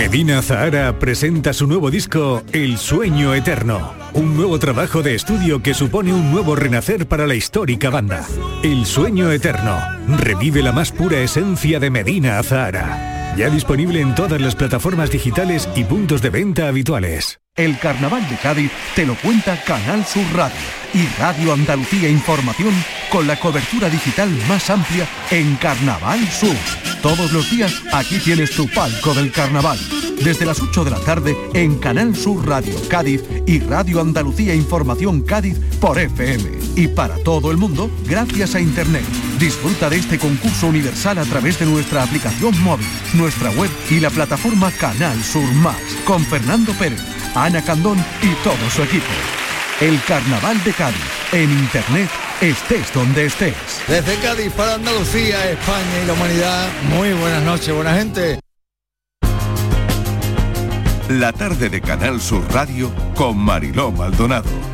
Medina Zahara presenta su nuevo disco El Sueño Eterno, un nuevo trabajo de estudio que supone un nuevo renacer para la histórica banda. El Sueño Eterno revive la más pura esencia de Medina Zahara. Ya disponible en todas las plataformas digitales y puntos de venta habituales. El Carnaval de Cádiz te lo cuenta Canal Sur Radio y Radio Andalucía Información con la cobertura digital más amplia en Carnaval Sur. Todos los días aquí tienes tu palco del carnaval. Desde las 8 de la tarde en Canal Sur Radio Cádiz y Radio Andalucía Información Cádiz por FM. Y para todo el mundo, gracias a Internet. Disfruta de este concurso universal a través de nuestra aplicación móvil, nuestra web y la plataforma Canal Sur Más con Fernando Pérez, Ana Candón y todo su equipo. El Carnaval de Cádiz, en Internet, estés donde estés. Desde Cádiz para Andalucía, España y la humanidad, muy buenas noches, buena gente. La tarde de Canal Sur Radio con Mariló Maldonado.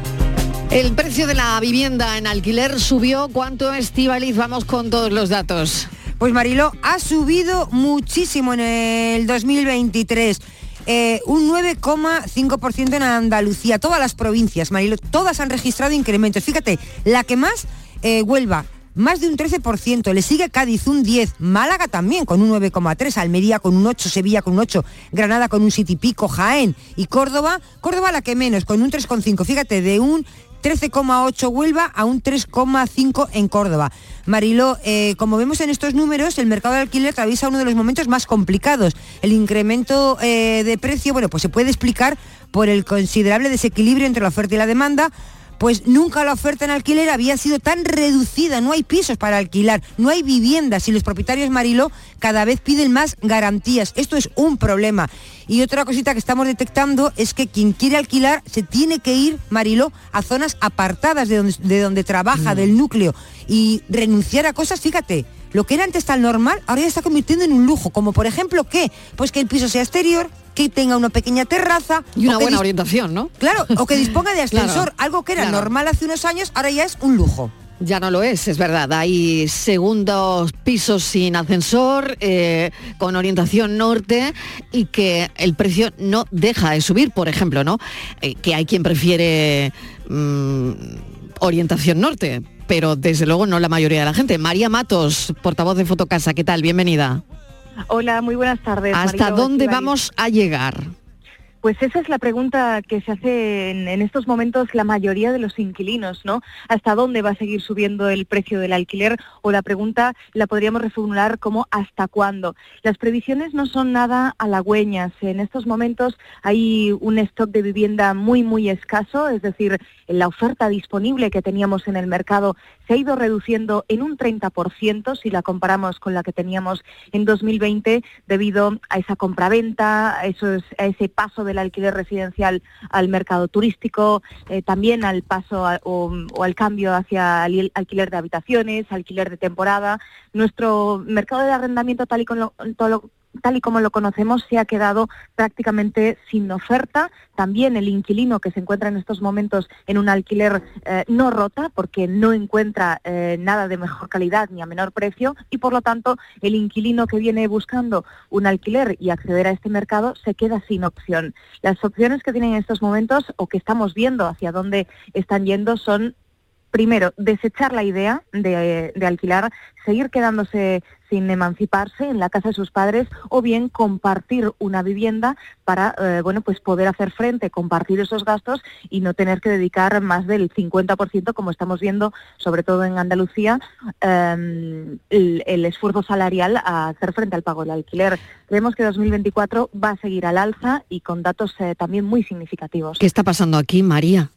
El precio de la vivienda en alquiler subió. ¿Cuánto, Estivaliz? Vamos con todos los datos. Pues Mariló, ha subido muchísimo en el 2023. Eh, un 9,5% en Andalucía. Todas las provincias, Mariló, todas han registrado incrementos. Fíjate, la que más, eh, Huelva, más de un 13%, le sigue Cádiz un 10, Málaga también con un 9,3, Almería con un 8, Sevilla con un 8, Granada con un 7 y pico, Jaén y Córdoba, Córdoba la que menos, con un 3,5, fíjate, de un 13,8 Huelva a un 3,5 en Córdoba. Mariló, eh, como vemos en estos números, el mercado de alquiler atraviesa uno de los momentos más complicados. El incremento eh, de precio, bueno, pues se puede explicar por el considerable desequilibrio entre la oferta y la demanda, pues nunca la oferta en alquiler había sido tan reducida, no hay pisos para alquilar, no hay viviendas y los propietarios Mariló cada vez piden más garantías. Esto es un problema. Y otra cosita que estamos detectando es que quien quiere alquilar se tiene que ir, Mariló, a zonas apartadas de donde, de donde trabaja, del núcleo, y renunciar a cosas, fíjate, lo que era antes tan normal, ahora ya está convirtiendo en un lujo, como por ejemplo, ¿qué? Pues que el piso sea exterior, que tenga una pequeña terraza. Y una buena orientación, ¿no? Claro, o que disponga de (laughs) ascensor, Claro, algo que era claro. normal hace unos años, ahora ya es un lujo. Ya no lo es, es verdad. Hay segundos pisos sin ascensor, eh, con orientación norte y que el precio no deja de subir, por ejemplo, ¿no? Eh, que hay quien prefiere mm, orientación norte, pero desde luego no la mayoría de la gente. María Matos, portavoz de Fotocasa, ¿qué tal? Bienvenida. Hola, muy buenas tardes. ¿Hasta Mariló, dónde vamos a llegar? Pues esa es la pregunta que se hace en, en estos momentos la mayoría de los inquilinos, ¿no? ¿Hasta dónde va a seguir subiendo el precio del alquiler? O la pregunta la podríamos reformular como ¿hasta cuándo? Las previsiones no son nada halagüeñas. En estos momentos hay un stock de vivienda muy, muy escaso, es decir, la oferta disponible que teníamos en el mercado se ha ido reduciendo en un 30% si la comparamos con la que teníamos en 2020 debido a esa compraventa, a, esos- a ese paso del alquiler residencial al mercado turístico, eh, también al paso o, o al cambio hacia al- alquiler de habitaciones, alquiler de temporada. Nuestro mercado de arrendamiento tal y como lo- todo lo- tal y como lo conocemos, se ha quedado prácticamente sin oferta. También el inquilino que se encuentra en estos momentos en un alquiler eh, no rota porque no encuentra eh, nada de mejor calidad ni a menor precio y por lo tanto el inquilino que viene buscando un alquiler y acceder a este mercado se queda sin opción. Las opciones que tienen en estos momentos o que estamos viendo hacia dónde están yendo son primero, desechar la idea de, alquilar, seguir quedándose sin emanciparse en la casa de sus padres o bien compartir una vivienda para eh, bueno pues poder hacer frente, compartir esos gastos y no tener que dedicar más del 50% como estamos viendo sobre todo en Andalucía el, el esfuerzo salarial a hacer frente al pago del alquiler. Creemos que 2024 va a seguir al alza y con datos eh, también muy significativos. ¿Qué está pasando aquí, María?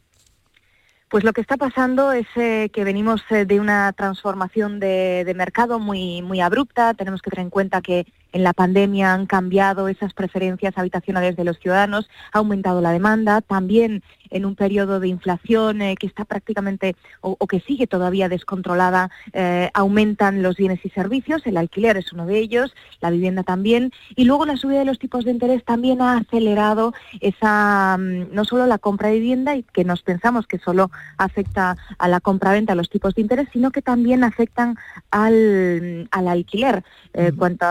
Pues lo que está pasando es eh, que venimos eh, de una transformación de, de mercado muy, muy abrupta. Tenemos que tener en cuenta que en la pandemia han cambiado esas preferencias habitacionales de los ciudadanos, ha aumentado la demanda, también en un periodo de inflación eh, que está prácticamente o, o que sigue todavía descontrolada, eh, aumentan los bienes y servicios, el alquiler es uno de ellos, la vivienda también, y luego la subida de los tipos de interés también ha acelerado esa mm, no solo la compra de vivienda y que nos pensamos que solo afecta a la compraventa los tipos de interés, sino que también afectan al, al alquiler. Eh, cuanto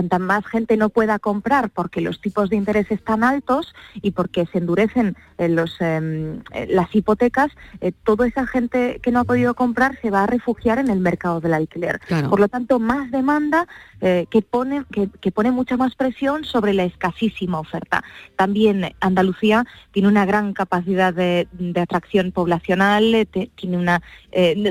cuanta más gente no pueda comprar porque los tipos de interés están altos y porque se endurecen eh, los, em, eh, las hipotecas, eh, toda esa gente que no ha podido comprar se va a refugiar en el mercado del alquiler. Por lo tanto, más demanda que, pone, que, pone mucha más presión sobre la escasísima oferta. También Andalucía tiene una gran capacidad de, atracción poblacional, tiene una,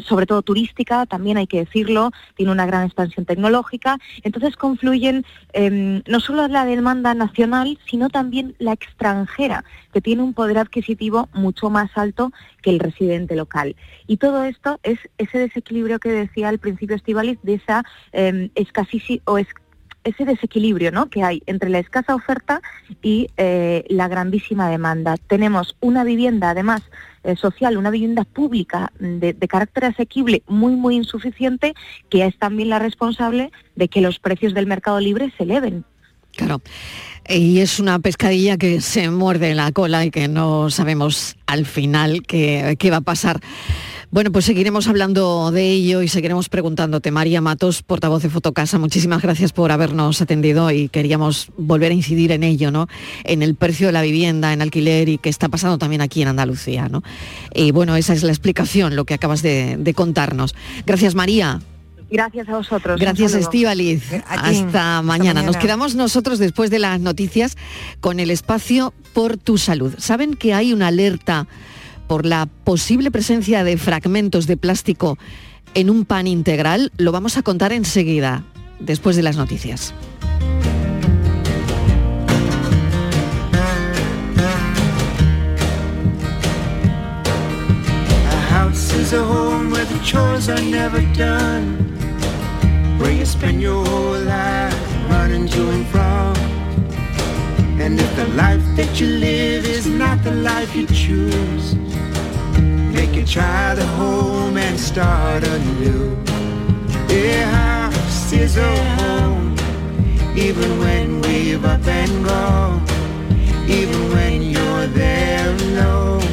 sobre todo turística, también hay que decirlo, tiene una gran expansión tecnológica. Entonces confluyen em, no solo la demanda nacional, sino también la extranjera, que tiene un poder adquisitivo mucho más alto que el residente local. Y todo esto es ese desequilibrio que decía al principio Estivalis de esa eh, o ese desequilibrio ¿no? que hay entre la escasa oferta y eh, la grandísima demanda. Tenemos una vivienda, además, eh, social, una vivienda pública de, de, carácter asequible muy, muy insuficiente, que es también la responsable de que los precios del mercado libre se eleven. Claro. Y es una pescadilla que se muerde la cola y que no sabemos al final qué, va a pasar. Bueno, pues seguiremos hablando de ello y seguiremos preguntándote. María Matos, portavoz de Fotocasa, muchísimas gracias por habernos atendido y queríamos volver a incidir en ello, ¿no? En el precio de la vivienda, en alquiler y qué está pasando también aquí en Andalucía, ¿no? Y bueno, esa es la explicación, lo que acabas de contarnos. Gracias, María. Gracias a vosotros. Gracias, Estíbaliz. Hasta, mañana. Nos quedamos nosotros después de las noticias con el espacio por tu salud. ¿Saben que hay una alerta por la posible presencia de fragmentos de plástico en un pan integral? Lo vamos a contar enseguida, después de las noticias. where you spend your whole life running to and from. And if the life that you live is not the life you choose, make you try the home and start anew. A house is a home, even when we've up and gone, even when you're there alone.